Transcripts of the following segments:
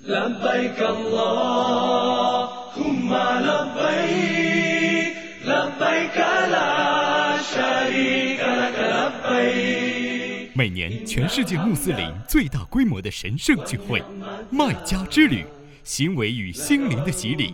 لبيك اللهم لبيك لبيك لا شريك لك لبيك 每年全世界穆斯林最大规模的神圣聚会——麦加之旅，行为与心灵的洗礼，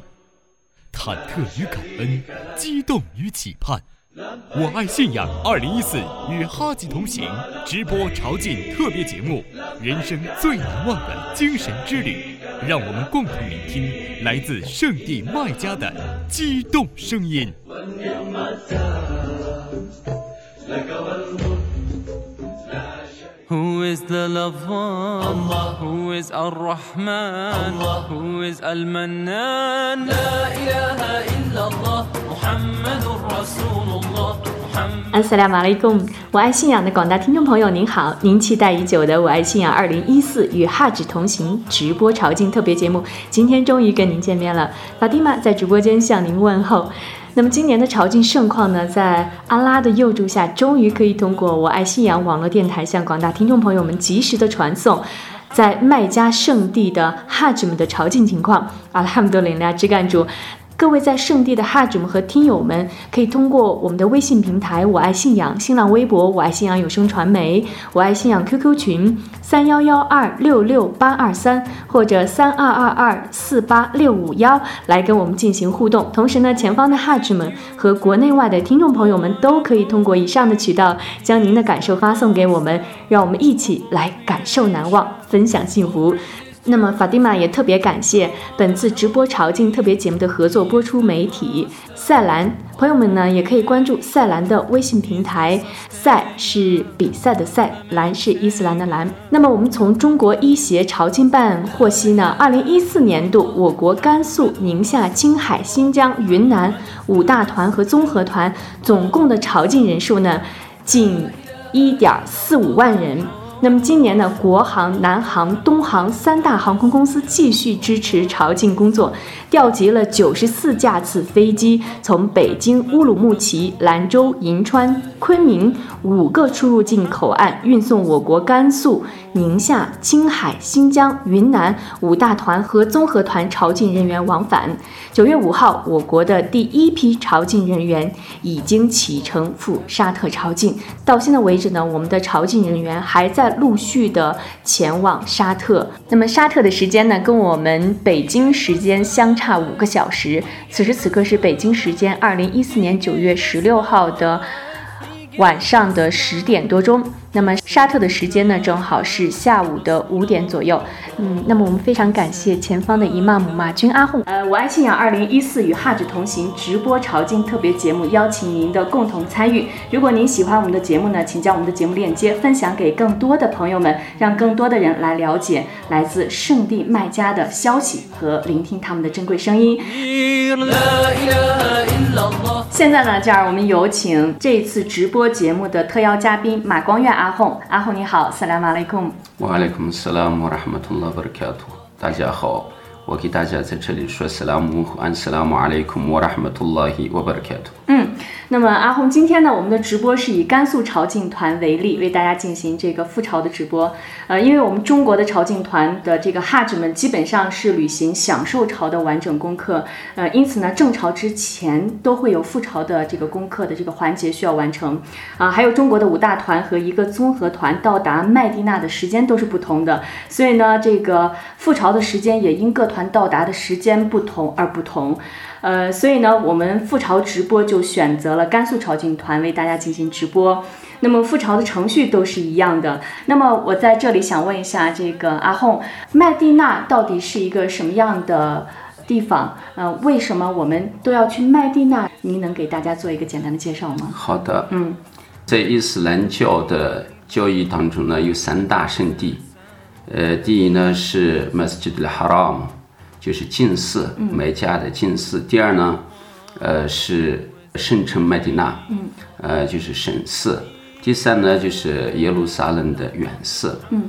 忐忑与感恩，激动与期盼。 我爱信仰二零一四与哈吉同行直播朝觐特别节目，人生最难忘的精神之旅，让我们共同聆听来自圣地麦加的激动声音。who is the love one who is our rahman who is alma na na la ilah ella ila muhammadura summer lahammadu，我爱信仰的广大听众朋友，您好！您期待已久的《我爱信仰2014》与哈吉同行直播朝觐特别节目，今天终于跟您见面了。法蒂玛在直播间向您问候。那么今年的朝觐盛况呢，在阿拉的佑助下，终于可以通过“我爱信仰”网络电台向广大听众朋友们及时的传送。在麦加圣地的哈吉们的朝觐情况，阿拉姆德林拉支干主。各位在圣地的哈主们和听友们，可以通过我们的微信平台“我爱信仰”、新浪微博“我爱信仰有声传媒”、“我爱信仰 QQ 群”三幺幺二六六八二三或者三二二二四八六五幺来跟我们进行互动。同时呢，前方的哈主们和国内外的听众朋友们都可以通过以上的渠道，将您的感受发送给我们，让我们一起来感受难忘，分享幸福。那么法蒂玛也特别感谢本次直播朝觐特别节目的合作播出媒体赛兰，朋友们呢也可以关注赛兰的微信平台，赛是比赛的赛，兰是伊斯兰的兰。那么我们从中国医协朝觐办获悉呢，二零一四年度我国甘肃、宁夏、青海、新疆、云南五大团和综合团总共的朝觐人数呢，近一点四五万人。那么今年呢，国航、南航、东航三大航空公司继续支持朝觐工作，调集了九十四架次飞机，从北京乌鲁木齐、兰州、银川、昆明五个出入境口岸运送我国甘肃、宁夏、青海、新疆、云南五大团和综合团朝觐人员往返。九月五号，我国的第一批朝觐人员已经启程赴沙特朝觐。到现在为止呢，我们的朝觐人员还在陆续的前往沙特。那么沙特的时间呢，跟我们北京时间相差五个小时。此时此刻是北京时间二零一四年九月十六号的晚上的十点多钟。那么沙特的时间呢，正好是下午的五点左右。嗯，那么我们非常感谢前方的伊曼姆马军阿訇。呃，我爱信仰二零一四与哈指同行直播朝觐特别节目，邀请您的共同参与。如果您喜欢我们的节目呢，请将我们的节目链接分享给更多的朋友们，让更多的人来了解来自圣地麦加的消息和聆听他们的珍贵声音。现在呢，这样我们有请这一次直播节目的特邀嘉宾马光远。阿訇。阿訇你好，萨拉马雷控。wa alaikum salam wa rahmatullahi wa barakatuh。大家好，我给大家在这里说 salamu an salamu alaikum wa rahmatullahi wa barakatuh。嗯，那么阿红，今天呢，我们的直播是以甘肃朝觐团为例，为大家进行这个赴朝的直播。呃，因为我们中国的朝觐团的这个哈指们基本上是履行享受朝的完整功课，呃，因此呢，正朝之前都会有赴朝的这个功课的这个环节需要完成。啊，还有中国的五大团和一个综合团到达麦地那的时间都是不同的，所以呢，这个赴朝的时间也因各团到达的时间不同而不同。呃，所以呢，我们赴朝直播就选择了甘肃朝觐团为大家进行直播。那么赴朝的程序都是一样的。那么我在这里想问一下，这个阿訇，麦地那到底是一个什么样的地方？呃，为什么我们都要去麦地那？您能给大家做一个简单的介绍吗？好的，嗯，在伊斯兰教的教义当中呢，有三大圣地。呃，第一呢是 Masjid al-Haram，就是近寺，麦加的近寺。第二呢，呃是圣城麦地那，嗯，呃就是神似。第三呢就是耶路撒冷的远寺，嗯，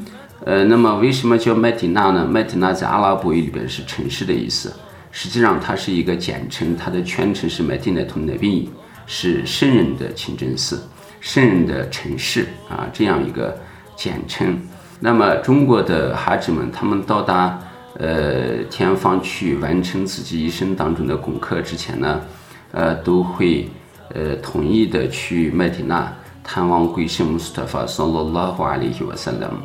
呃，那么为什么叫麦地那呢？麦地那在阿拉伯语里边是城市的意思，实际上它是一个简称，它的全称是麦地那图内比，是圣人的清真寺，圣人的城市啊，这样一个简称。那么中国的孩子们，他们到达呃前方去完成自己一生当中的功课之前呢，呃都会呃统一的去麦地那探望贵圣穆斯特法（萨拉拉胡阿里瓦萨拉姆）。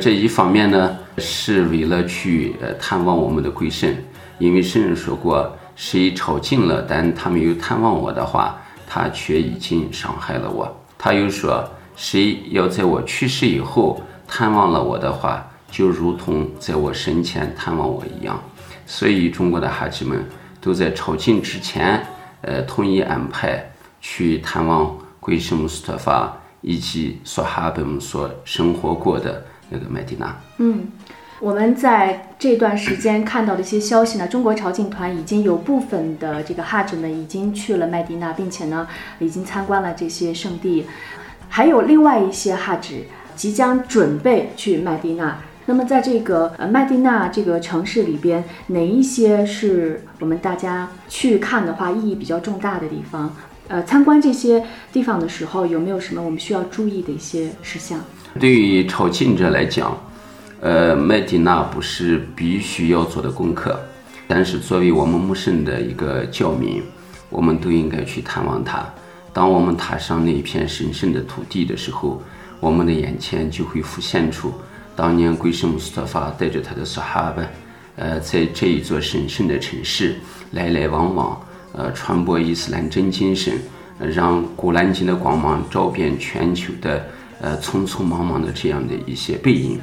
这一方面呢，是为了去呃探望我们的贵圣，因为圣人说过，谁朝觐了，但他没有探望我的话，他却已经伤害了我。他又说，谁要在我去世以后探望了我的话，就如同在我生前探望我一样。所以，中国的哈吉们都在朝觐之前，呃，统一安排去探望贵圣穆斯特法以及索哈本们所生活过的。那个麦地那，嗯，我们在这段时间看到的一些消息呢，中国朝觐团已经有部分的这个哈吉们已经去了麦地那，并且呢，已经参观了这些圣地，还有另外一些哈吉即将准备去麦地那。那么，在这个呃麦地那这个城市里边，哪一些是我们大家去看的话意义比较重大的地方？呃，参观这些地方的时候，有没有什么我们需要注意的一些事项？对于朝觐者来讲，呃，麦地那不是必须要做的功课，但是作为我们穆圣的一个教民，我们都应该去探望他。当我们踏上那一片神圣的土地的时候，我们的眼前就会浮现出当年贵圣穆斯特法带着他的萨哈巴，呃，在这一座神圣的城市来来往往，呃，传播伊斯兰真精神，让古兰经的光芒照遍全球的。呃，匆匆忙忙的这样的一些背影，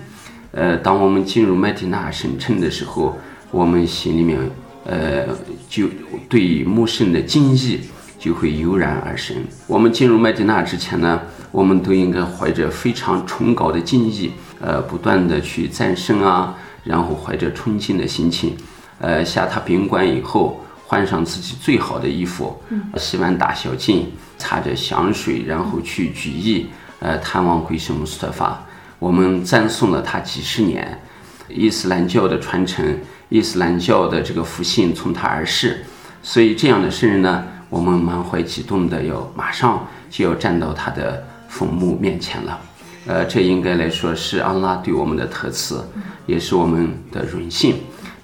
呃，当我们进入麦地那神城的时候，我们心里面，呃，就对穆圣的敬意就会油然而生。我们进入麦地那之前呢，我们都应该怀着非常崇高的敬意，呃，不断的去赞声啊，然后怀着崇敬的心情，呃，下榻宾馆以后，换上自己最好的衣服，洗完大小净，擦着香水，然后去举义。呃，探望贵圣穆斯特法，我们赞颂了他几十年，伊斯兰教的传承，伊斯兰教的这个复兴从他而逝，所以这样的圣人呢，我们满怀激动的要马上就要站到他的坟墓面前了。呃，这应该来说是安拉对我们的特赐，也是我们的荣幸。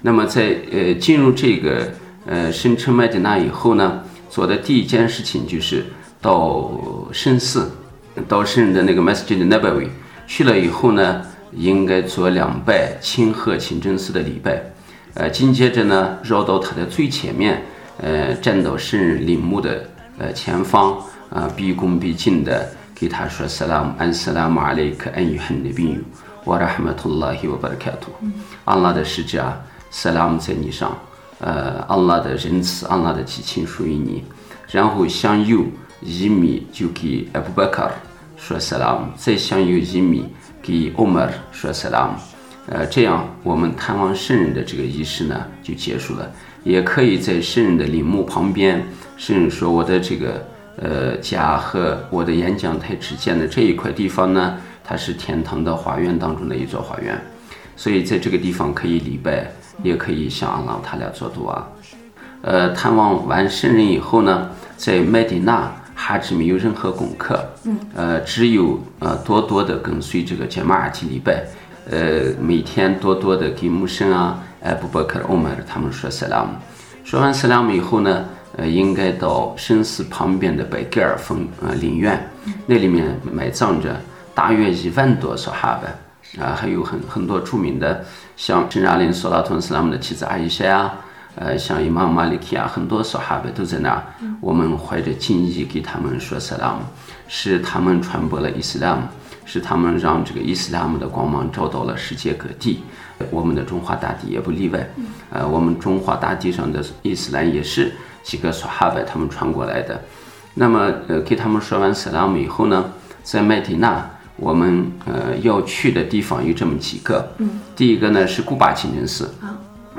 那么在呃进入这个呃圣城麦地那以后呢，做的第一件事情就是到圣寺。到圣人的那个 Masjid Nabawi 去了以后呢，应该做两拜清贺清真寺的礼拜，呃，紧接着呢，绕到他的最前面，呃，站到圣人陵墓的呃前方，啊，毕恭毕敬的给他说 Salam an Salam alayka ayyuhan nabiyyu wa rahmatullahi wa barakatuh，安拉的使者，Salam 在你上，呃，安拉的仁慈，安拉的激情属于你，然后向右。一米就给阿布巴卡说 salam，再向右一米给欧麦尔说 salam，呃，这样我们探望圣人的这个仪式呢就结束了。也可以在圣人的陵墓旁边，圣人说我的这个呃家和我的演讲台之间的这一块地方呢，它是天堂的花园当中的一座花园，所以在这个地方可以礼拜，也可以向阿拉他俩做度啊。呃，探望完圣人以后呢，在麦地那。哈吉没有任何功课，嗯，呃，只有呃多多的跟随这个杰马尔提礼拜，呃，每天多多的给穆圣啊、艾布伯克、欧麦尔他们说 salam，说完 salam 以后呢，呃，应该到圣寺旁边的白盖尔峰呃陵园，那里面埋葬着大约一万多所哈巴，啊，还有很很多著名的，像圣扎林索拉托斯拉姆的妻子阿伊莎啊。呃，像伊玛马里克啊，很多说哈巴都在那儿。我们怀着敬意给他们说 salam，是他们传播了伊斯兰，是他们让这个伊斯兰的光芒照到了世界各地。我们的中华大地也不例外。呃，我们中华大地上的伊斯兰也是几个说哈巴他们传过来的。那么，呃，给他们说完 salam 以后呢，在麦地那，我们呃要去的地方有这么几个。第一个呢是古巴清真寺。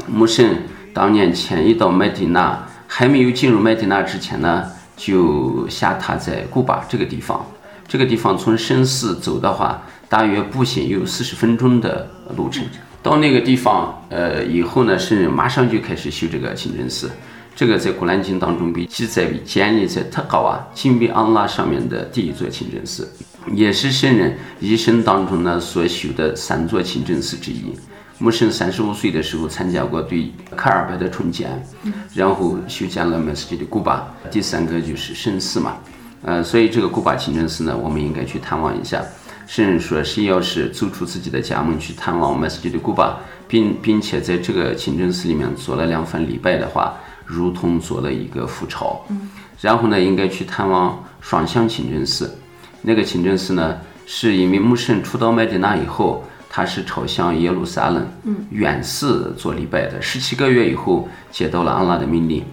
穆圣。当年迁移到麦地那，还没有进入麦地那之前呢，就下榻在古巴这个地方。这个地方从圣寺走的话，大约步行有四十分钟的路程。到那个地方，呃，以后呢，圣人马上就开始修这个清真寺。这个在古兰经当中被记载为建立在特高啊，金比安拉上面的第一座清真寺，也是圣人一生当中呢所修的三座清真寺之一。穆圣三十五岁的时候参加过对卡尔拜的重建，然后修建了麦斯吉的古巴。第三个就是圣寺嘛，呃，所以这个古巴清真寺呢，我们应该去探望一下。甚至说，谁要是走出自己的家门去探望麦斯吉的古巴，并并且在这个清真寺里面做了两番礼拜的话，如同做了一个复朝。然后呢，应该去探望双向清真寺。那个清真寺呢，是因为穆圣出到麦地那以后，他是朝向耶路撒冷远寺做礼拜的。十七个月以后，接到了安拉的命令，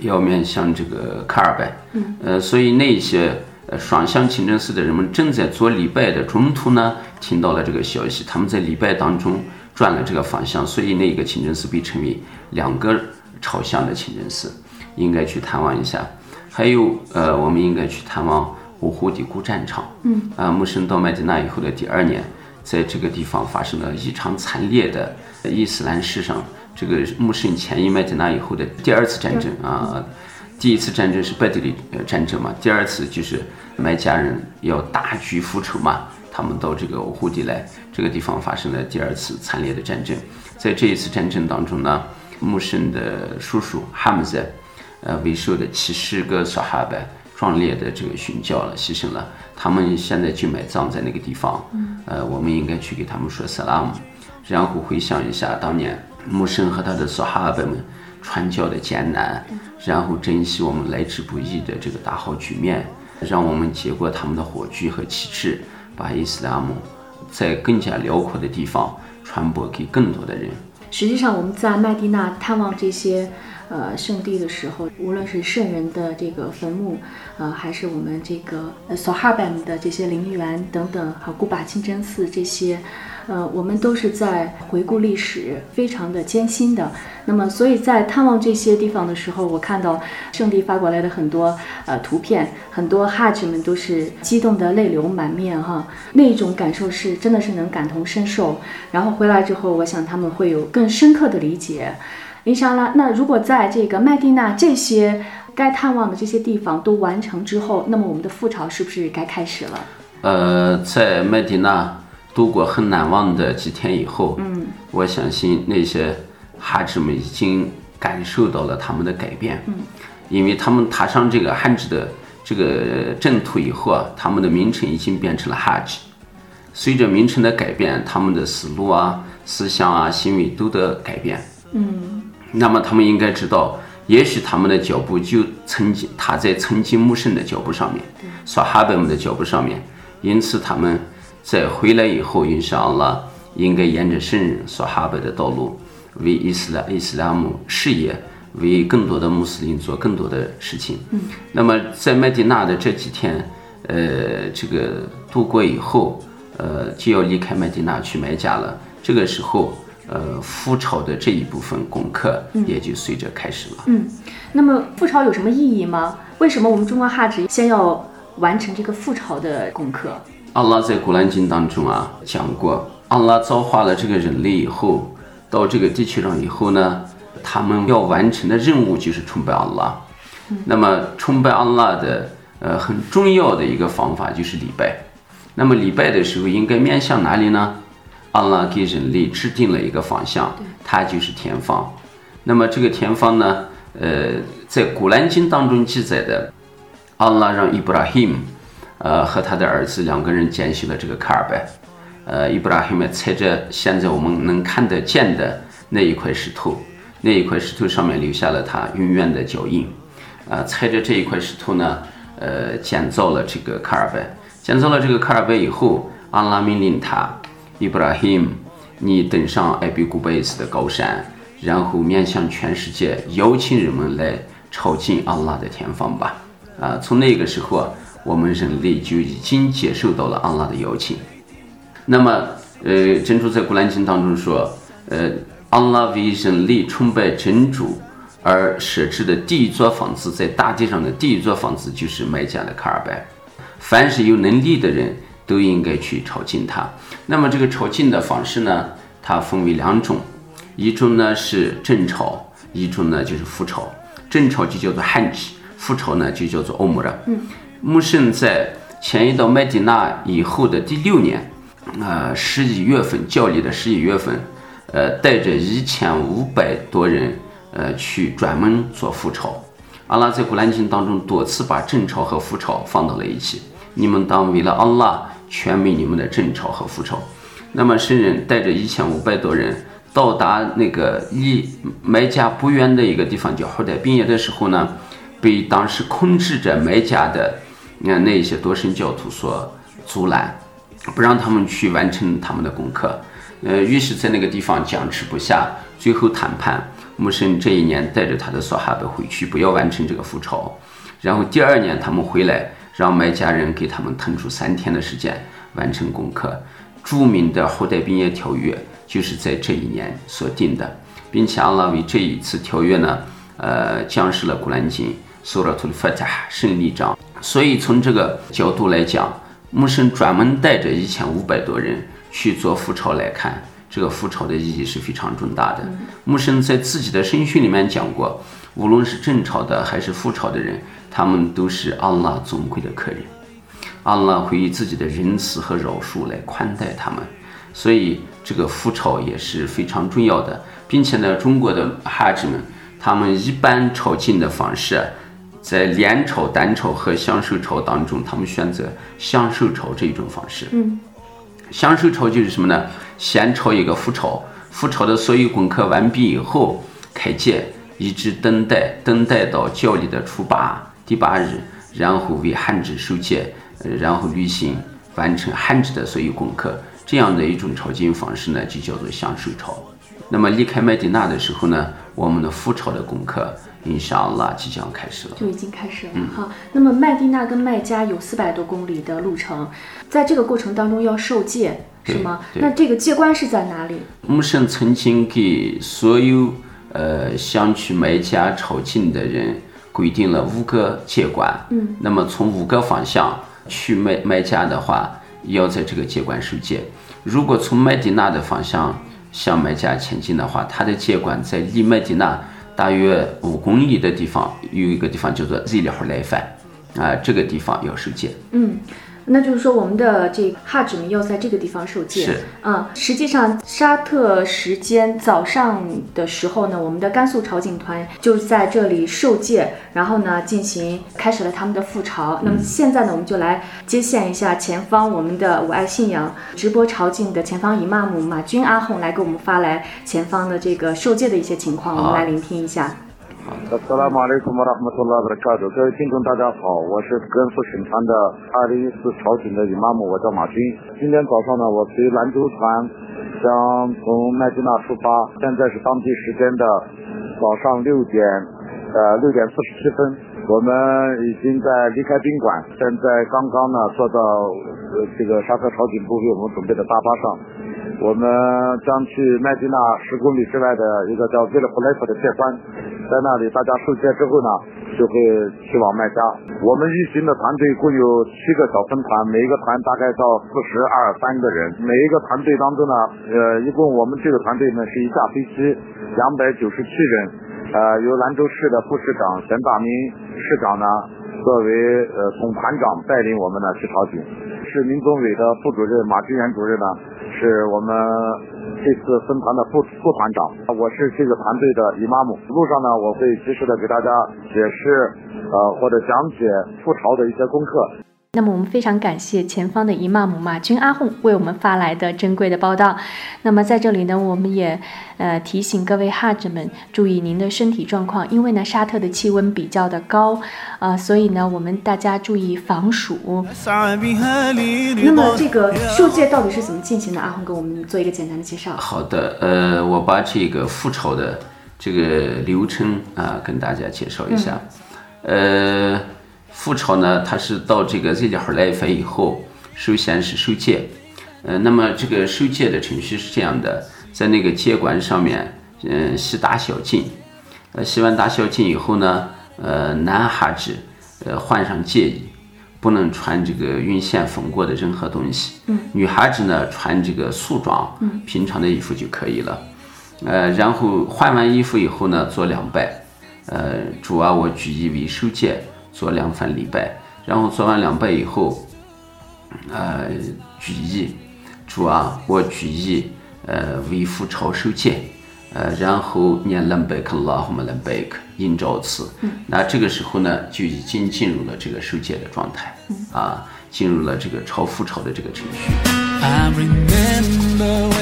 要面向这个卡尔拜。呃，所以那些呃双向清真寺的人们正在做礼拜的中途呢，听到了这个消息，他们在礼拜当中转了这个方向，所以那个清真寺被称为两个朝向的清真寺，应该去探望一下。还有，呃，我们应该去探望五湖底古战场。嗯，啊，穆圣到麦地那以后的第二年，在这个地方发生了异常惨烈的伊斯兰史上这个穆圣前伊麦地那以后的第二次战争啊。第一次战争是拜德里呃战争嘛，第二次就是麦加人要大举复仇嘛，他们到这个欧胡地来，这个地方发生了第二次惨烈的战争。在这一次战争当中呢，穆圣的叔叔哈姆在。呃，为首的七十个萨哈拜壮烈的这个殉教了，牺牲了。他们现在就埋葬在那个地方。呃，我们应该去给他们说萨拉姆，然后回想一下当年穆圣和他的索哈拜们传教的艰难，然后珍惜我们来之不易的这个大好局面，让我们接过他们的火炬和旗帜，把伊斯兰姆在更加辽阔的地方传播给更多的人。实际上，我们在麦地那探望这些。呃，圣地的时候，无论是圣人的这个坟墓，呃，还是我们这个呃索哈班的这些陵园等等，还有古巴清真寺这些，呃，我们都是在回顾历史，非常的艰辛的。那么，所以在探望这些地方的时候，我看到圣地发过来的很多呃图片，很多哈吉们都是激动的泪流满面哈，那种感受是真的是能感同身受。然后回来之后，我想他们会有更深刻的理解。伊莎拉，那如果在这个麦地那这些该探望的这些地方都完成之后，那么我们的复朝是不是该开始了？呃，在麦地那度过很难忘的几天以后，嗯，我相信那些哈吉们已经感受到了他们的改变，嗯，因为他们踏上这个汉字的这个正途以后啊，他们的名称已经变成了哈吉。随着名称的改变，他们的思路啊、思想啊、行为都得改变，嗯。那么他们应该知道，也许他们的脚步就曾经踏在曾经穆圣的脚步上面，刷哈贝们的脚步上面。因此，他们在回来以后，印上了应该沿着圣人所哈贝的道路，为伊斯兰伊斯兰姆事业，为更多的穆斯林做更多的事情。嗯。那么在麦地那的这几天，呃，这个度过以后，呃，就要离开麦地那去麦加了。这个时候。呃，复朝的这一部分功课也就随着开始了。嗯，那么复朝有什么意义吗？为什么我们中国哈吉先要完成这个复朝的功课？阿拉在古兰经当中啊讲过，阿拉造化了这个人类以后，到这个地球上以后呢，他们要完成的任务就是崇拜阿拉。那么崇拜阿拉的呃很重要的一个方法就是礼拜。那么礼拜的时候应该面向哪里呢？阿拉给人类制定了一个方向，它就是天方。那么这个天方呢？呃，在古兰经当中记载的，阿拉让伊布拉希姆，呃，和他的儿子两个人建起了这个卡尔拜。呃，伊布拉希姆踩着现在我们能看得见的那一块石头，那一块石头上面留下了他永远的脚印。啊，踩着这一块石头呢，呃，建造了这个卡尔拜。建造了这个卡尔拜以后，阿拉命令他。伊布拉希姆，你登上艾比古贝斯的高山，然后面向全世界邀请人们来朝觐阿拉的天方吧。啊，从那个时候啊，我们人类就已经接受到了阿拉的邀请。那么，呃，真主在古兰经当中说，呃，阿拉为人类崇拜真主而设置的第一座房子，在大地上的第一座房子就是麦加的卡尔拜。凡是有能力的人。都应该去朝觐他。那么这个朝觐的方式呢，它分为两种，一种呢是正朝，一种呢就是副朝。正朝就叫做汉吉，副朝呢就叫做欧姆拉。嗯，穆圣在迁移到麦地那以后的第六年，啊十一月份，教历的十一月份，呃，带着一千五百多人，呃，去专门做复朝。阿拉在古兰经当中多次把正朝和副朝放到了一起。你们当为了阿拉全美你们的正朝和副朝。那么圣人带着一千五百多人到达那个离麦加不远的一个地方叫后代宾业的时候呢，被当时控制着麦加的那那些多神教徒所阻拦，不让他们去完成他们的功课。呃，于是，在那个地方僵持不下，最后谈判。穆圣这一年带着他的所哈德回去，不要完成这个复仇。然后第二年他们回来，让麦家人给他们腾出三天的时间完成功课。著名的后代兵业条约就是在这一年所定的，并且阿拉为这一次条约呢，呃，降示了古兰经苏拉图的法塔胜利章。所以从这个角度来讲，穆圣专门带着一千五百多人去做复朝来看，这个复朝的意义是非常重大的。穆圣在自己的圣训里面讲过，无论是正朝的还是复朝的人，他们都是阿拉尊贵的客人。阿拉会以自己的仁慈和饶恕来宽待他们，所以这个复朝也是非常重要的，并且呢，中国的哈子们他们一般朝觐的方式，在连朝、单朝和享受朝当中，他们选择享受朝这一种方式。嗯，享受朝就是什么呢？先朝一个复朝，复朝的所有功课完毕以后开戒，一直等待，等待到教历的初八第八日，然后为汉制受戒。然后履行完成汉制的所有功课，这样的一种朝觐方式呢，就叫做享受朝。那么离开麦地那的时候呢，我们的复朝的功课，印沙阿拉即将开始了，就已经开始了。好，那么麦地那跟麦加有四百多公里的路程，在这个过程当中要受戒，是吗？那这个戒关是在哪里？穆圣曾经给所有呃想去麦加朝觐的人规定了五个戒关。嗯，那么从五个方向。去麦麦加的话，要在这个戒关受戒。如果从麦地那的方向向麦加前进的话，它的戒关在离麦地那大约五公里的地方，有一个地方叫做 Z 里胡莱范，啊，这个地方要收钱。嗯。那就是说，我们的这哈指们要在这个地方受戒。是，嗯，实际上沙特时间早上的时候呢，我们的甘肃朝觐团就在这里受戒，然后呢进行开始了他们的复朝。那么现在呢，我们就来接线一下前方我们的我爱信仰直播朝觐的前方姨妈姆马军阿红来给我们发来前方的这个受戒的一些情况，我们来聆听一下。阿萨拉马里库马拉姆图拉布卡多，各位听众大家好，我是甘肃省团的二零一四朝觐的姨妈姆，我叫马军。今天早上呢，我随兰州团将从麦地那出发，现在是当地时间的早上六点，呃六点四十七分，我们已经在离开宾馆，现在刚刚呢坐到呃这个沙特朝觐部为我们准备的大巴上，我们将去麦地那十公里之外的一个叫维勒普莱夫的界关。在那里，大家受戒之后呢，就会去往麦加。我们一行的团队共有七个小分团，每一个团大概到四十二三个人。每一个团队当中呢，呃，一共我们这个团队呢是一架飞机，两百九十七人。呃，由兰州市的副市长贤大明市长呢作为呃总团长带领我们呢去朝觐。市民工委的副主任马志远主任呢是我们。这次分团的副副团长，我是这个团队的姨妈姆。路上呢，我会及时的给大家解释，呃，或者讲解复朝的一些功课。那么我们非常感谢前方的姨妈姆马军阿訇为我们发来的珍贵的报道。那么在这里呢，我们也呃提醒各位哈子们注意您的身体状况，因为呢沙特的气温比较的高啊，所以呢我们大家注意防暑。那么这个受戒到底是怎么进行的？阿訇给我们做一个简单的介绍。好的，呃，我把这个复仇的这个流程啊跟大家介绍一下，呃。复朝呢，他是到这个这里哈来法以后，首先是受戒，呃，那么这个受戒的程序是这样的，在那个戒管上面，嗯，洗大小净，呃，洗完大小净以后呢，呃，男孩子，呃，换上戒衣，不能穿这个用线缝过的任何东西，嗯，女孩子呢，穿这个素装，嗯，平常的衣服就可以了，呃，然后换完衣服以后呢，做两拜，呃，主啊，我举一为受戒。做两番礼拜，然后做完两拜以后，呃，举意，主啊，我举意，呃为父朝受戒，呃，然后念 Lambek Allahumma Lambek 应召词，那这个时候呢就已经进入了这个受戒的状态，啊，进入了这个朝复朝的这个程序。I remember when I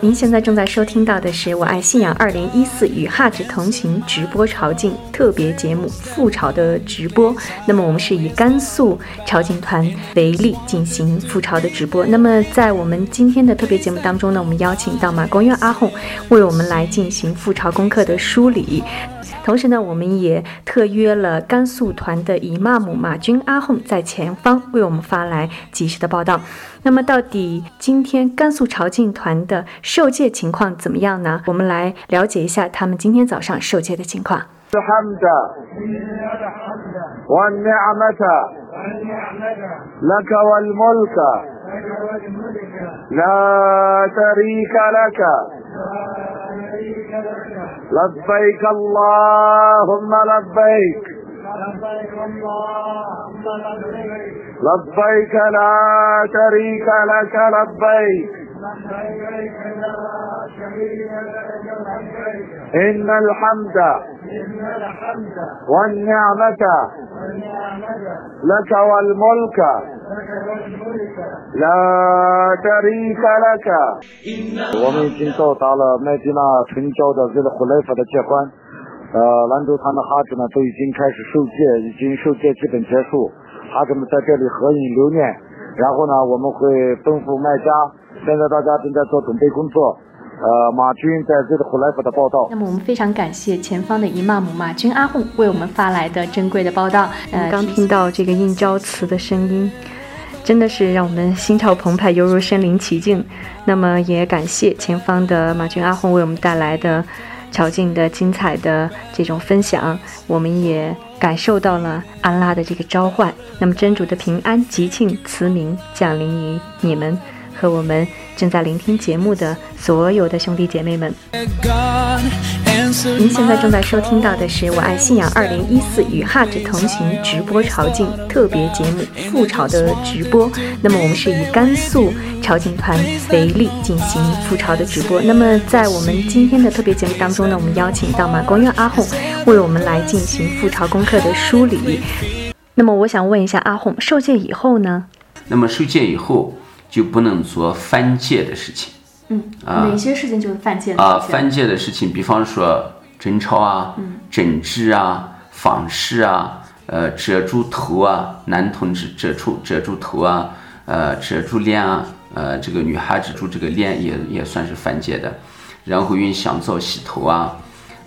您现在正在收听到的是《我爱信仰二零一四与哈指同行》直播朝觐特别节目复朝的直播。那么我们是以甘肃朝觐团为例进行复朝的直播。那么在我们今天的特别节目当中呢，我们邀请到马公院阿訇为我们来进行复朝功课的梳理。同时呢，我们也特约了甘肃团的姨妈姆马军阿訇在前方为我们发来及时的报道。那么，到底今天甘肃朝觐团的受戒情况怎么样呢？我们来了解一下他们今天早上受戒的情况。 الحمد والنعمة لك والملك لا شريك لك لبيك اللهم لبيك لبيك لا شريك لك لبيك إن الحمد والنعمة لك والملك لا شريك لك 我们已经到达了麦地那城郊的这个胡莱法的界关， 呃，兰州团的哈子呢都已经开始受戒，已经受戒基本结束，哈子们在这里合影留念，然后呢我们会吩咐卖家，现在大家正在做准备工作，呃，马军在这个胡来福的报道那。么我们非常感谢前方的姨妈姆马军阿訇为我们发来的珍贵的报道。呃，刚听到这个应召词的声音，真的是让我们心潮澎湃，犹如身临其境。那么也感谢前方的马军阿红为我们带来的乔静的精彩的这种分享，我们也感受到了安拉的这个召唤。那么真主的平安、吉庆、慈明降临于你们和我们正在聆听节目的所有的兄弟姐妹们。您现在正在收听到的是《我爱信仰二零一四与哈指同行》直播朝觐特别节目复朝的直播。那么我们是以甘肃朝觐团为例进行复朝的直播。那么在我们今天的特别节目当中呢，我们邀请到马光院阿红为我们来进行复朝功课的梳理。那么我想问一下阿红，受戒以后呢？那么受戒以后就不能做犯戒的事情。嗯，啊哪些事情就是犯戒啊，的事情？犯戒的事情，比方说贞操啊、嗯。整治啊、仿视啊、呃遮住头啊，男同志遮住遮住头啊，呃遮住脸啊，呃这个女孩子遮住这个脸也也算是犯戒的，然后用香皂洗头啊，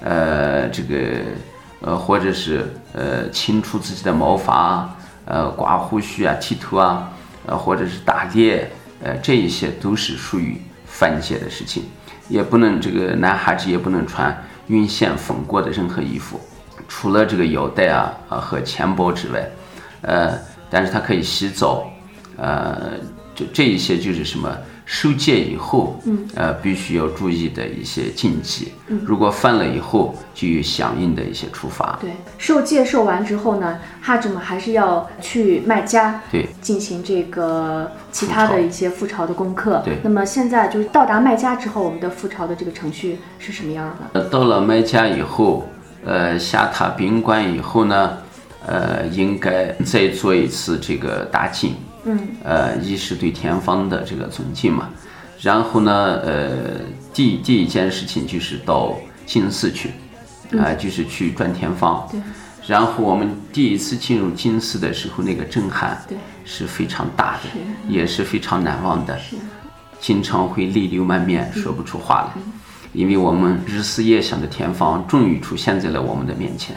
呃这个呃或者是呃清除自己的毛发啊，呃刮胡须啊、剃头啊，呃或者是打猎，呃这一些都是属于犯戒的事情。也不能这个男孩子也不能穿晕线缝过的任何衣服，除了这个腰带啊啊和钱包之外，呃，但是他可以洗澡，呃，这这一些就是什么受戒以后，嗯，呃，必须要注意的一些禁忌，如果犯了以后，就有相应的一些处罚。对，受戒受完之后呢，哈指们还是要去麦加对进行这个其他的一些复朝的功课。对那么现在就是到达麦加之后，我们的复朝的这个程序是什么样的？呃，到了麦加以后，呃，下榻宾馆以后呢，呃，应该再做一次这个大敬，嗯，呃，一是对田方的这个尊敬嘛。然后呢，呃，第第一件事情就是到净寺去，啊、就是去转田方。对。然后我们第一次进入金寺的时候，那个震撼对是非常大的，是也是非常难忘的。是经常会泪流满面，说不出话来，因为我们日思夜想的田方终于出现在了我们的面前，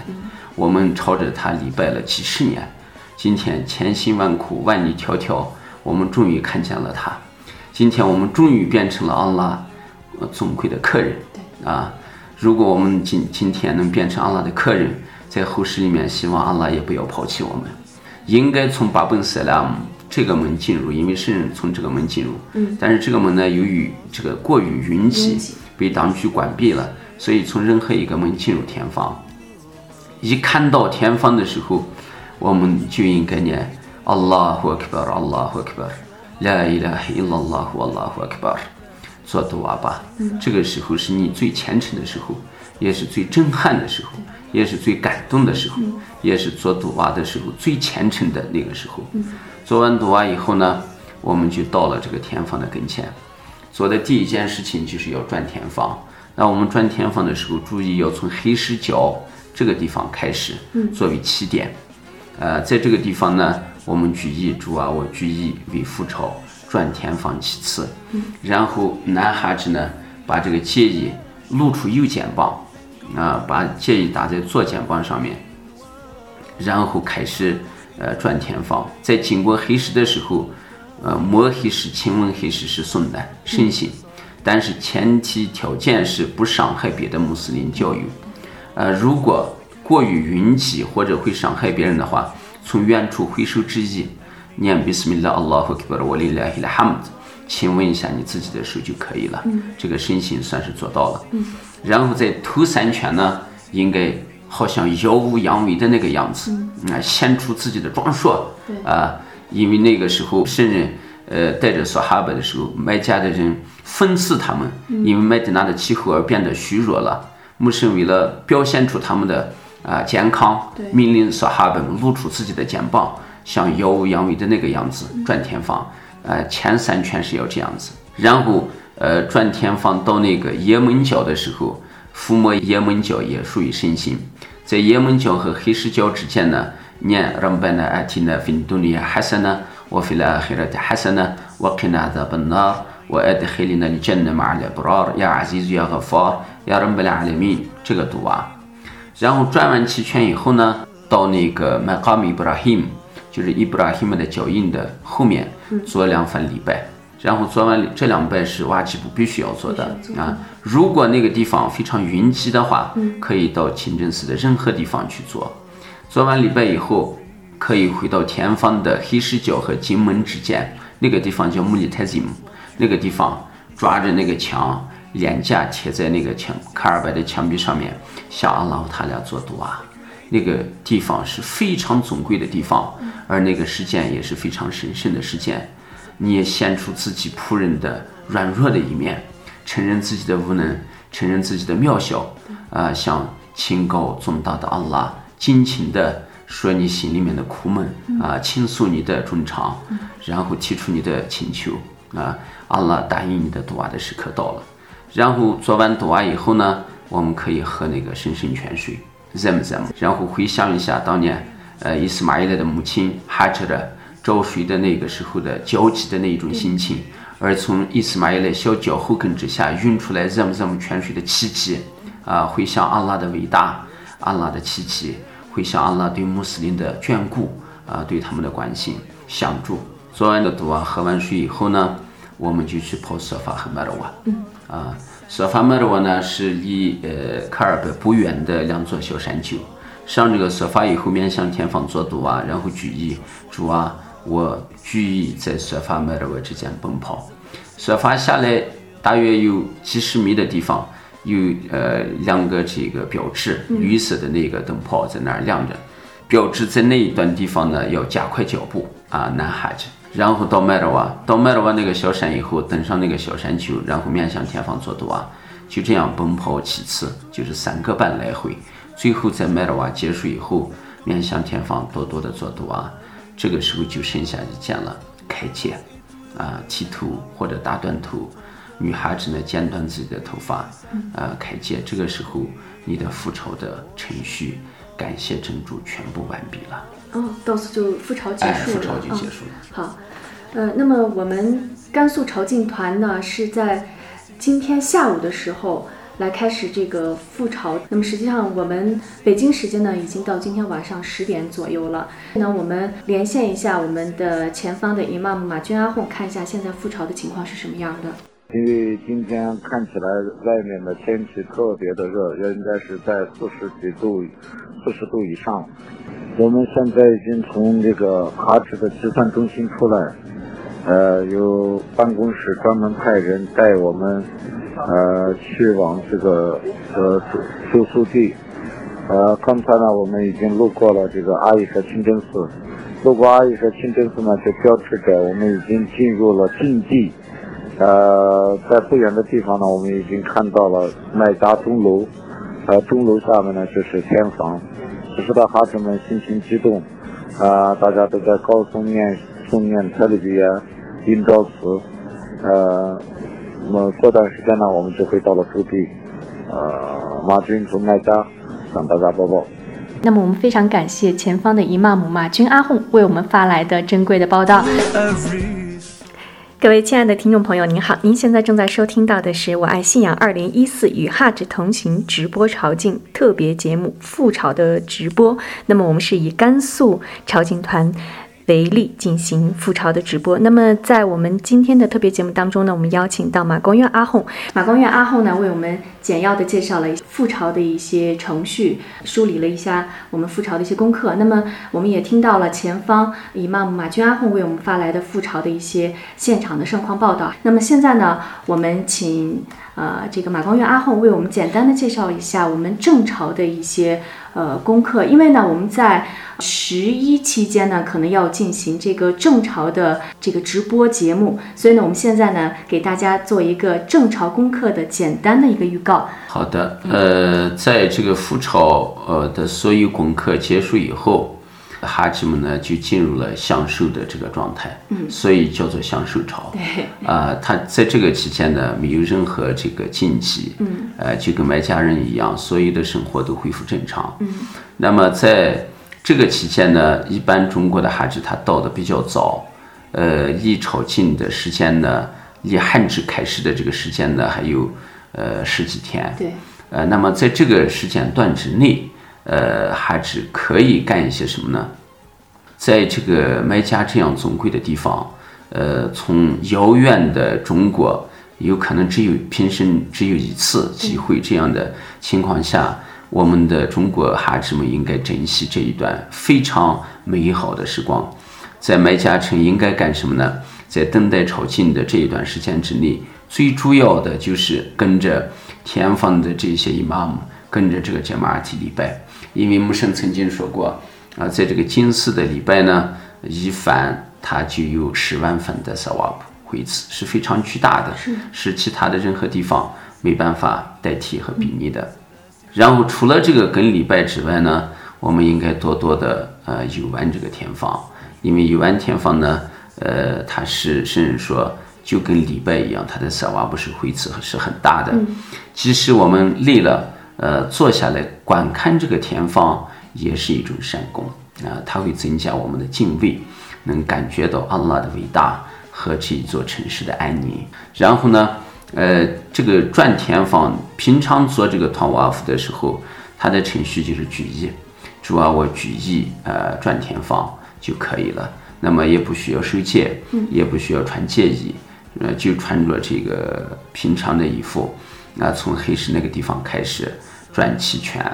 我们朝着他礼拜了几十年，今天千辛万苦，万里迢迢，我们终于看见了他，今天我们终于变成了安拉呃尊贵的客人，啊，如果我们今今天能变成安拉的客人，在后世里面，希望安拉也不要抛弃我们。应该从巴本塞拉姆这个门进入，因为圣人从这个门进入。嗯，但是这个门呢，由于这个过于拥挤被当局关闭了，所以从任何一个门进入天房。一看到天方的时候，我们就应该念 Allahu Akbar，Allahu Akbar，La ilaha illallah，Allahu Akbar。做杜瓦吧。这个时候是你最虔诚的时候，也是最震撼的时候，也是最感动的时候，也是做杜瓦的时候最虔诚的那个时候。做完杜瓦以后呢，我们就到了这个天房的跟前。做的第一件事情就是要转天房。那我们转天房的时候，注意要从黑石角这个地方开始，作为起点。呃，在这个地方呢，我们举意主啊，我举意为复朝转天房其次。然后男孩子呢，把这个戒衣露出右肩膀，啊，把戒衣打在左肩膀上面，然后开始呃转天房。在经过黑石的时候。呃，摸黑石、亲吻黑石是送的圣行，但是前提条件是不伤害别的穆斯林教友。呃，如果过于云集或者会伤害别人的话，从远处挥手致意，念 Bismillah Allahu Akbar wa lillahi alhamd，亲吻一下你自己的手就可以了。这个身形算是做到了。然后在头三拳呢，应该好像耀武扬威的那个样子，啊，显出自己的壮硕。啊。因为那个时候圣人，呃，带着索哈巴的时候，麦加的人讽刺他们，因为麦地那的气候而变得虚弱了。穆圣为了表现出他们的啊健康，命令索哈巴们露出自己的肩膀，像耀武扬威的那个样子转天房。呃，前三圈是要这样子，然后呃转天房到那个叶门角的时候，抚摸叶门角也属于身心，在叶门角和黑石角之间呢。念 ربنا آتنا في الدنيا حسنة وفي الآخرة حسنة وقنا عذاب النار وأدخلنا الجنة مع الأبرار يا عزيز يا غفار يا رب العالمين 这个读啊， 然后转完七圈以后呢，到那个 Maqam Ibrahim，就是伊布拉希姆的脚印的后面做两番礼拜，然后做完这两拜是挖吉布必须要做的啊。如果那个地方非常云集的话，可以到清真寺的任何地方去做。做完礼拜以后，可以回到前方的黑石角和金门之间，那个地方叫穆里泰吉姆，那个地方抓着那个枪，脸颊贴在那个墙卡尔白的墙壁上面，向阿拉他俩做赌啊。那个地方是非常尊贵的地方，而那个事件也是非常神圣的事件。你也显出自己仆人的软弱的一面，承认自己的无能，承认自己的渺小，啊，向清高重大的阿拉。尽情的说你心里面的苦闷啊，倾诉你的衷肠，然后提出你的请求啊，阿拉答应你的读瓦的时刻到了。然后做完杜瓦以后呢，我们可以喝那个神圣泉水，zam zam，然后回想一下当年呃伊斯玛伊勒的母亲哈着的找水的那个时候的焦急的那一种心情，而从伊斯玛伊勒小脚后跟之下运出来 zam zam 泉水的奇迹啊，回想阿拉的伟大。阿拉的奇迹，回想阿拉对穆斯林的眷顾啊，对他们的关心、相助。做完的毒啊，喝完水以后呢，我们就去跑索法和麦尔瓦。嗯。啊，索法麦尔瓦呢是离呃卡尔贝不远的两座小山丘。上这个索法以后，面向前方做读啊，然后举意主啊，我举意在索法麦尔瓦之间奔跑。索法下来大约有几十米的地方。有呃两个这个标志，绿色的那个灯泡在那儿亮着，标志在那一段地方呢要加快脚步啊，男孩子。然后到麦德瓦，到麦德瓦那个小山以后，登上那个小山丘，然后面向前方做多啊，就这样奔跑七次，就是三个半来回。最后在麦德瓦结束以后，面向前方多多的做多啊，这个时候就剩下一件了，开戒啊，剃头或者打断头。女孩子呢，剪断自己的头发，呃，开戒。这个时候，你的复仇的程序，感谢真主，全部完毕了。哦，到此就复朝结束了。复朝就结束了。好，呃，那么我们甘肃朝觐团呢，是在今天下午的时候来开始这个复朝。那么实际上，我们北京时间呢，已经到今天晚上十点左右了。那我们连线一下我们的前方的伊玛目马军阿訇，看一下现在复朝的情况是什么样的。因为今天看起来外面的天气特别的热，应该是在四十几度、四十度以上。我们现在已经从这个哈池的集散中心出来，呃，有办公室专门派人带我们，呃，去往这个呃住宿地。呃，刚才呢，我们已经路过了这个阿伊舍清真寺，路过阿伊舍清真寺呢，就标志着我们已经进入了禁地。呃，在不远的地方呢，我们已经看到了麦加钟楼，呃，钟楼下面呢就是天房，此时的哈子们心情激动，啊、大家都在高声念诵念特里比亚应召词，呃，那么过段时间呢，我们就会到了驻地，呃，马军从麦加向大家报告。那么我们非常感谢前方的姨妈姆马军阿訇为我们发来的珍贵的报道。各位亲爱的听众朋友，您好！您现在正在收听到的是《我爱信仰二零一四与哈指同行》直播朝觐特别节目赴朝的直播。那么我们是以甘肃朝觐团。为例进行赴朝的直播。那么在我们今天的特别节目当中呢，我们邀请到马光院阿訇，马光院阿訇呢为我们简要的介绍了赴朝的一些程序，梳理了一下我们赴朝的一些功课。那么我们也听到了前方以妈马军阿訇为我们发来的赴朝的一些现场的盛况报道。那么现在呢，我们请呃这个马光月阿訇为我们简单的介绍一下我们正朝的一些呃功课，因为呢我们在十一期间呢可能要进行这个正朝的这个直播节目，所以呢我们现在呢给大家做一个正朝功课的简单的一个预告。好的，呃，在这个复朝呃的所有功课结束以后，哈吉们呢就进入了享受的这个状态，嗯，所以叫做享受朝。对，啊、他在这个期间呢，没有任何这个禁忌，嗯，呃，就跟麦家人一样，所有的生活都恢复正常，嗯。那么在这个期间呢，一般中国的哈吉他到的比较早，呃，离朝觐的时间呢，离汉制开始的这个时间呢，还有呃十几天，对，呃，那么在这个时间段之内，呃，哈吉可以干一些什么呢？在这个麦加这样尊贵的地方，呃，从遥远的中国，有可能只有平生只有一次机会这样的情况下，我们的中国孩子们应该珍惜这一段非常美好的时光。在麦加城应该干什么呢？在等待朝觐的这一段时间之内，最主要的就是跟着天方的这些伊玛目，跟着这个杰马尔提礼拜，因为穆圣曾经说过。啊，在这个金寺的礼拜呢，一凡他就有十万分的萨瓦布回赐，是非常巨大的，是其他的任何地方没办法代替和比拟的。然后除了这个跟礼拜之外呢，我们应该多多的呃游玩这个天方，因为游玩天方呢，呃，他是甚至说就跟礼拜一样，他的萨瓦布是回次是很大的。即使我们累了，呃，坐下来观看这个天方。也是一种善功啊，它会增加我们的敬畏，能感觉到安拉的伟大和这一座城市的安宁。然后呢，呃，这个转田房，平常做这个团瓦夫的时候，它的程序就是举意，主要我举意呃转田房就可以了。那么也不需要收戒，也不需要穿戒衣，呃，就穿着这个平常的衣服，那，从黑市那个地方开始转七圈。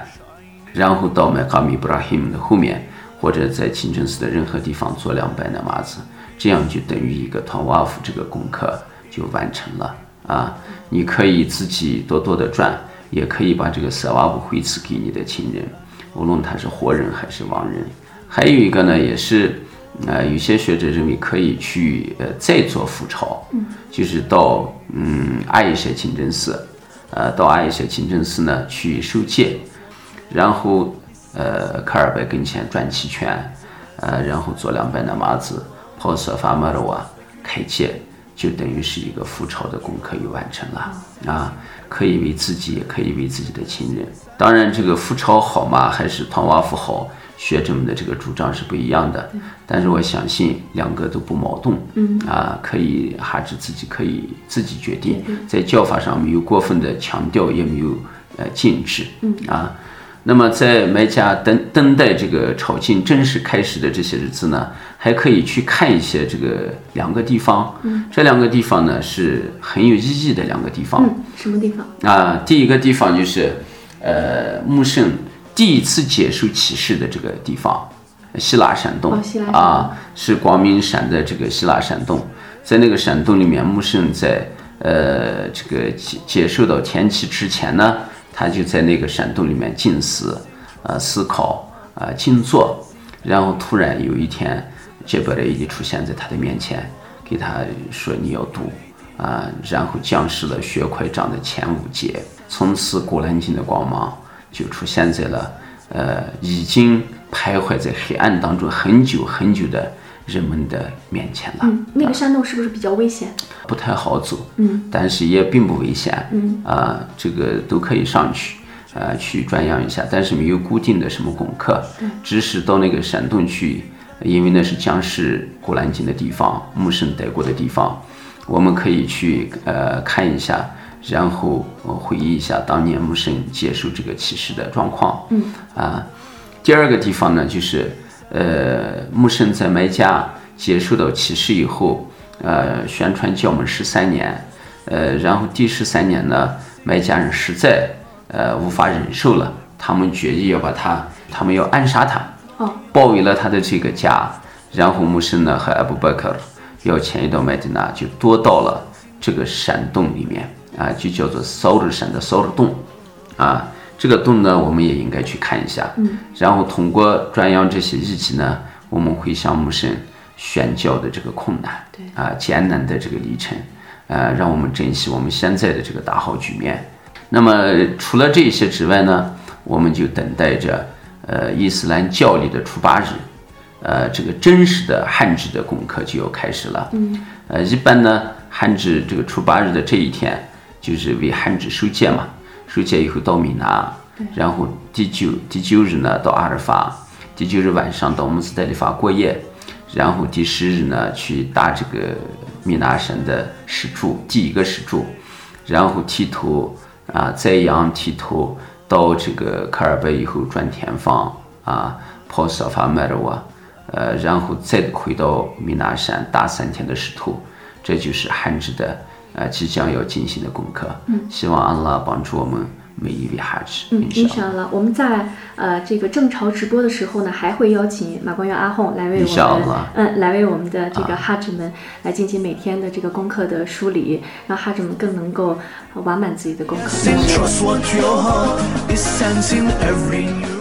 然后到麦卡米布拉希姆的后面，或者在清真寺的任何地方做两百那麻子，这样就等于一个团瓦夫这个功课就完成了啊！你可以自己多多的转，也可以把这个色瓦布回赐给你的亲人，无论他是活人还是亡人。还有一个呢，也是呃，有些学者认为可以去呃再做复朝，就是到嗯阿伊舍清真寺，呃，到阿伊舍清真寺呢去受戒。然后，呃，卡尔白跟前转七圈，呃，然后做两百的麻子，抛色法马罗瓦开戒，就等于是一个复朝的功课又完成了啊！可以为自己，也可以为自己的亲人。当然，这个复朝好嘛，还是唐瓦夫好，学者们的这个主张是不一样的。但是我相信两个都不矛盾，嗯啊，可以哈子自己可以自己决定，在教法上没有过分的强调，也没有呃禁止，嗯啊。那么在麦家等等待这个朝觐正式开始的这些日子呢，还可以去看一些这个两个地方。嗯，这两个地方呢是很有意义的两个地方。嗯，什么地方？啊，第一个地方就是，呃，穆圣第一次接受启示的这个地方，希腊山洞。啊，是光明山的这个希腊山洞，在那个山洞里面，穆圣在呃这个接接受到天启之前呢。他就在那个山洞里面静思，呃，思考，啊、静坐，然后突然有一天，杰伯雷伊出现在他的面前，给他说：“你要读啊，然后降世了血块章的前五节，从此古兰经的光芒就出现在了呃已经徘徊在黑暗当中很久很久的人们的面前了。嗯，那个山洞是不是比较危险？不太好走，嗯，但是也并不危险，嗯，啊，这个都可以上去，呃，去转扬一下，但是没有固定的什么功课，只是到那个山洞去，因为那是将士古兰经的地方，穆圣待过的地方，我们可以去呃看一下，然后我回忆一下当年穆圣接受这个启示的状况，嗯，啊，第二个地方呢，就是呃穆圣在麦加接受到启示以后。呃，宣传教门十三年，呃，然后第十三年呢，麦家人实在呃无法忍受了，他们决意要把他，他们要暗杀他，哦，包围了他的这个家，然后穆圣呢和阿布 bakr 要迁移到麦地那，就躲到了这个山洞里面啊，就叫做扫帚山的扫帚洞，啊，这个洞呢，我们也应该去看一下，嗯，然后通过转扬这些日记呢，我们会向穆圣。宣教的这个困难，对啊，艰难的这个历程，呃，让我们珍惜我们现在的这个大好局面。那么除了这些之外呢，我们就等待着，呃，伊斯兰教历的初八日，呃，这个真实的汉制的功课就要开始了。嗯，呃，一般呢，汉制这个初八日的这一天，就是为汉字收戒嘛，收戒以后到米拿，然后第九第九日呢到阿尔法，第九日晚上到穆斯代里法过夜。然后第十日呢，去搭这个米拿山的石柱，第一个石柱，然后剃头啊，宰羊剃头到这个卡尔贝以后转天方啊，跑色法麦尔瓦，呃，然后再回到米拿山搭三天的石头，这就是汉字的呃即将要进行的功课。嗯，希望安拉帮助我们。每一位哈子，嗯，印象了。我们在呃这个正朝直播的时候呢，还会邀请马光远阿訇来为我们，嗯，来为我们的这个哈子们来进行每天的这个功课的梳理，让哈子们更能够完满自己的功课。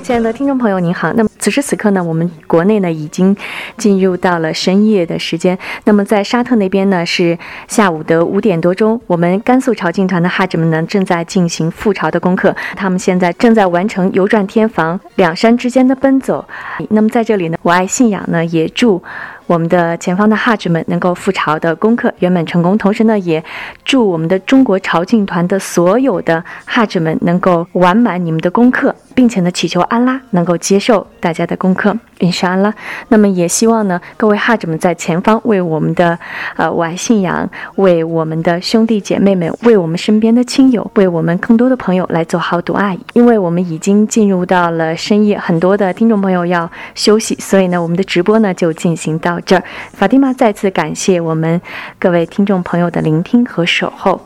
亲爱的听众朋友，您好。那么此时此刻呢，我们国内呢已经进入到了深夜的时间。那么在沙特那边呢是下午的五点多钟。我们甘肃朝觐团的哈子们呢正在进行复朝的功课，他们现在正在完成游转天房两山之间的奔走。那么在这里呢，我爱信仰呢也祝。我们的前方的哈子们能够复朝的功课圆满成功，同时呢，也祝我们的中国朝觐团的所有的哈子们能够完满你们的功课，并且呢，祈求安拉能够接受大家的功课，印沙安拉。那么也希望呢，各位哈子们在前方为我们的呃我爱信仰，为我们的兄弟姐妹们，为我们身边的亲友，为我们更多的朋友来做好读阿姨，因为我们已经进入到了深夜，很多的听众朋友要休息，所以呢，我们的直播呢就进行到。到这儿，法蒂玛再次感谢我们各位听众朋友的聆听和守候。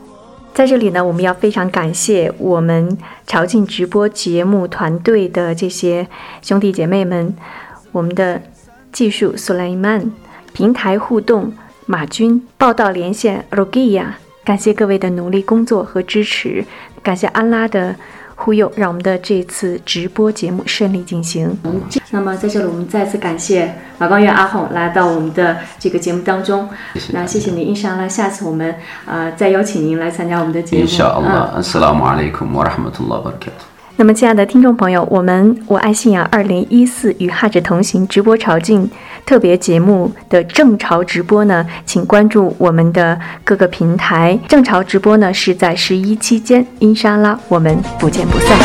在这里呢，我们要非常感谢我们朝觐直播节目团队的这些兄弟姐妹们，我们的技术苏莱曼、平台互动马军、报道连线罗吉亚，感谢各位的努力工作和支持，感谢安拉的。忽悠，让我们的这次直播节目顺利进行。那么在这里，我们再次感谢马光月阿红来到我们的这个节目当中。那谢谢您，印上了。下次我们呃再邀请您来参加我们的节目。嗯。斯拉姆阿里库姆拉哈马图拉巴克。那么，亲爱的听众朋友，我们我爱信仰二零一四与哈者同行直播朝觐特别节目的正朝直播呢，请关注我们的各个平台。正朝直播呢是在十一期间，因沙拉，我们不见不散。